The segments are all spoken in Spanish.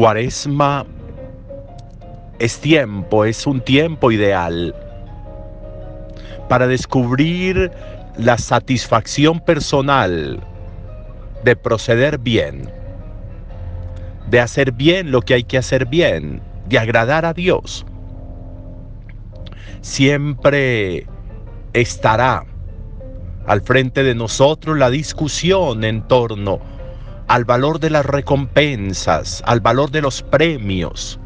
Cuaresma es tiempo, es un tiempo ideal para descubrir la satisfacción personal de proceder bien, de hacer bien lo que hay que hacer bien, de agradar a Dios. Siempre estará al frente de nosotros la discusión en torno al valor de las recompensas, al valor de los premios,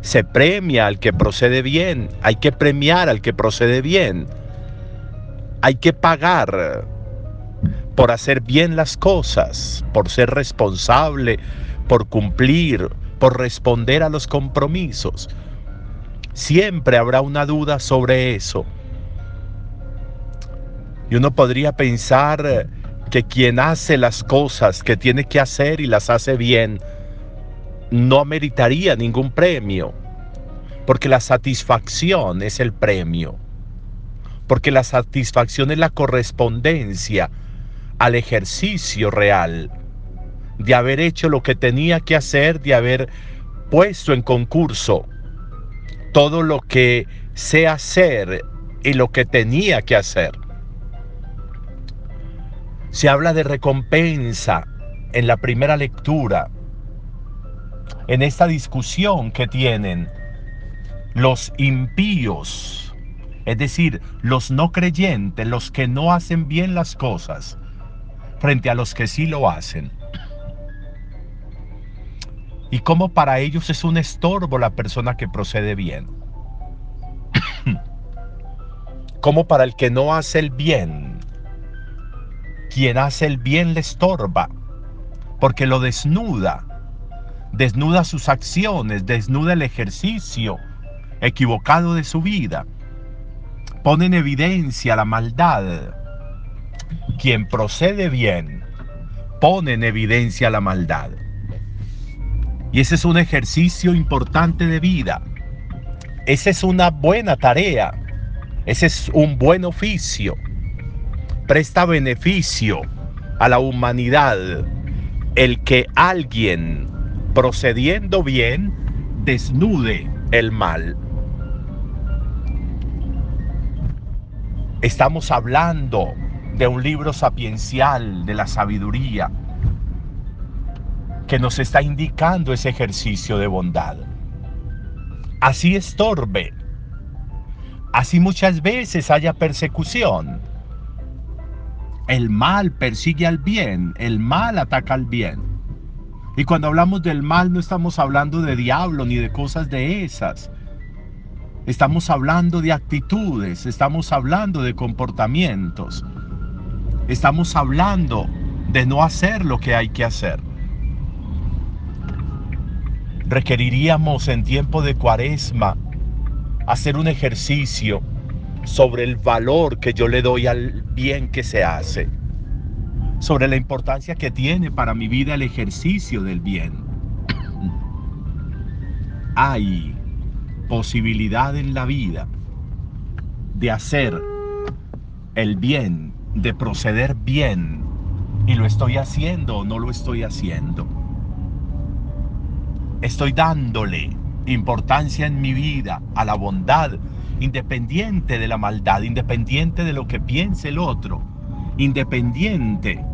se premia al que procede bien, hay que premiar al que procede bien, hay que pagar por hacer bien las cosas, por ser responsable, por cumplir, por responder a los compromisos. Siempre habrá una duda sobre eso. Y uno podría pensar que quien hace las cosas que tiene que hacer y las hace bien, no meritaría ningún premio, porque la satisfacción es el premio, porque la satisfacción es la correspondencia al ejercicio real, de haber hecho lo que tenía que hacer, de haber puesto en concurso todo lo que sé hacer y lo que tenía que hacer. Se habla de recompensa en la primera lectura en esta discusión que tienen los impíos, es decir, los no creyentes, los que no hacen bien las cosas, frente a los que sí lo hacen. Y cómo para ellos es un estorbo la persona que procede bien. como para el que no hace el bien, quien hace el bien le estorba, porque lo desnuda desnuda sus acciones, desnuda el ejercicio equivocado de su vida, pone en evidencia la maldad. Quien procede bien, pone en evidencia la maldad. Y ese es un ejercicio importante de vida. Esa es una buena tarea. Ese es un buen oficio. Presta beneficio a la humanidad el que alguien procediendo bien, desnude el mal. Estamos hablando de un libro sapiencial de la sabiduría que nos está indicando ese ejercicio de bondad. Así estorbe, así muchas veces haya persecución. El mal persigue al bien, el mal ataca al bien. Y cuando hablamos del mal no estamos hablando de diablo ni de cosas de esas. Estamos hablando de actitudes, estamos hablando de comportamientos. Estamos hablando de no hacer lo que hay que hacer. Requeriríamos en tiempo de cuaresma hacer un ejercicio sobre el valor que yo le doy al bien que se hace sobre la importancia que tiene para mi vida el ejercicio del bien. Hay posibilidad en la vida de hacer el bien, de proceder bien, y lo estoy haciendo o no lo estoy haciendo. Estoy dándole importancia en mi vida a la bondad, independiente de la maldad, independiente de lo que piense el otro, independiente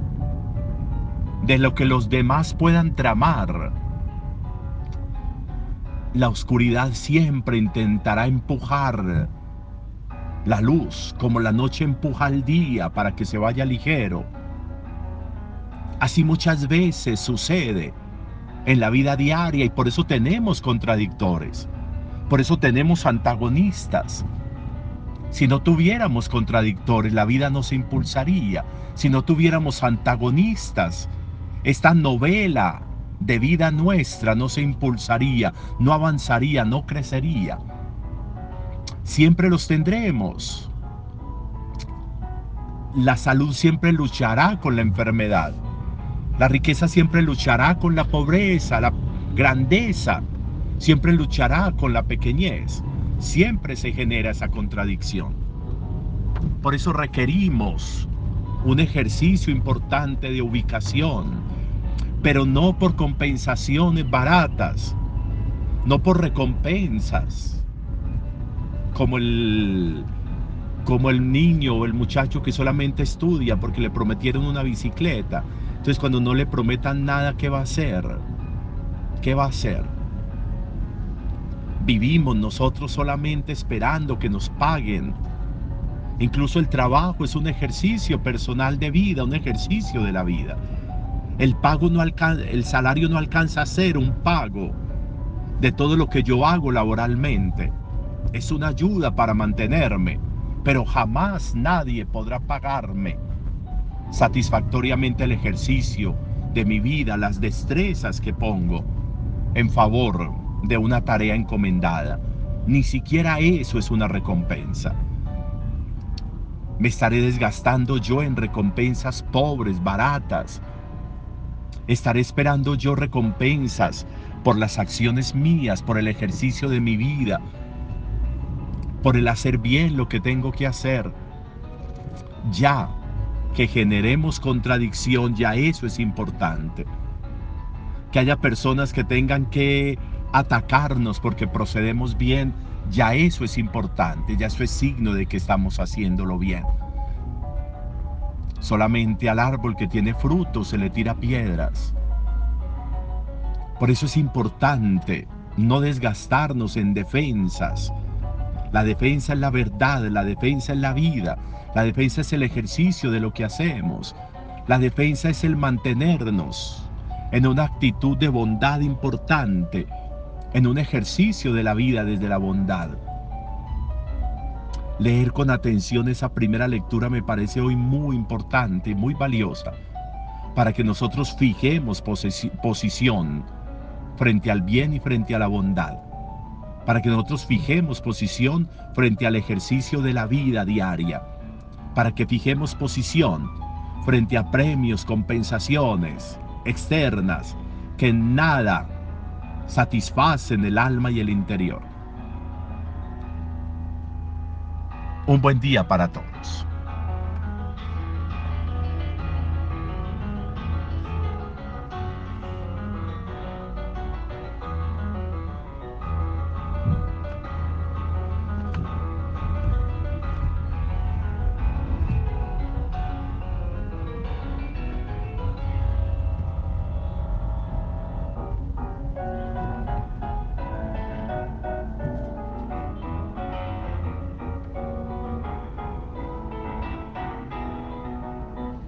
de lo que los demás puedan tramar. La oscuridad siempre intentará empujar la luz como la noche empuja al día para que se vaya ligero. Así muchas veces sucede en la vida diaria y por eso tenemos contradictores, por eso tenemos antagonistas. Si no tuviéramos contradictores, la vida no se impulsaría. Si no tuviéramos antagonistas, esta novela de vida nuestra no se impulsaría, no avanzaría, no crecería. Siempre los tendremos. La salud siempre luchará con la enfermedad. La riqueza siempre luchará con la pobreza, la grandeza siempre luchará con la pequeñez. Siempre se genera esa contradicción. Por eso requerimos un ejercicio importante de ubicación, pero no por compensaciones baratas, no por recompensas, como el, como el niño o el muchacho que solamente estudia porque le prometieron una bicicleta. Entonces cuando no le prometan nada, ¿qué va a hacer? ¿Qué va a hacer? Vivimos nosotros solamente esperando que nos paguen. Incluso el trabajo es un ejercicio personal de vida, un ejercicio de la vida. El pago no el salario no alcanza a ser un pago de todo lo que yo hago laboralmente. Es una ayuda para mantenerme, pero jamás nadie podrá pagarme satisfactoriamente el ejercicio de mi vida, las destrezas que pongo en favor de una tarea encomendada. Ni siquiera eso es una recompensa. Me estaré desgastando yo en recompensas pobres, baratas. Estaré esperando yo recompensas por las acciones mías, por el ejercicio de mi vida, por el hacer bien lo que tengo que hacer. Ya que generemos contradicción, ya eso es importante. Que haya personas que tengan que atacarnos porque procedemos bien, ya eso es importante, ya eso es signo de que estamos haciéndolo bien. Solamente al árbol que tiene frutos se le tira piedras. Por eso es importante no desgastarnos en defensas. La defensa es la verdad, la defensa es la vida, la defensa es el ejercicio de lo que hacemos. La defensa es el mantenernos en una actitud de bondad importante en un ejercicio de la vida desde la bondad. Leer con atención esa primera lectura me parece hoy muy importante muy valiosa para que nosotros fijemos posición frente al bien y frente a la bondad, para que nosotros fijemos posición frente al ejercicio de la vida diaria, para que fijemos posición frente a premios, compensaciones externas que nada satisfacen el alma y el interior. Un buen día para todos.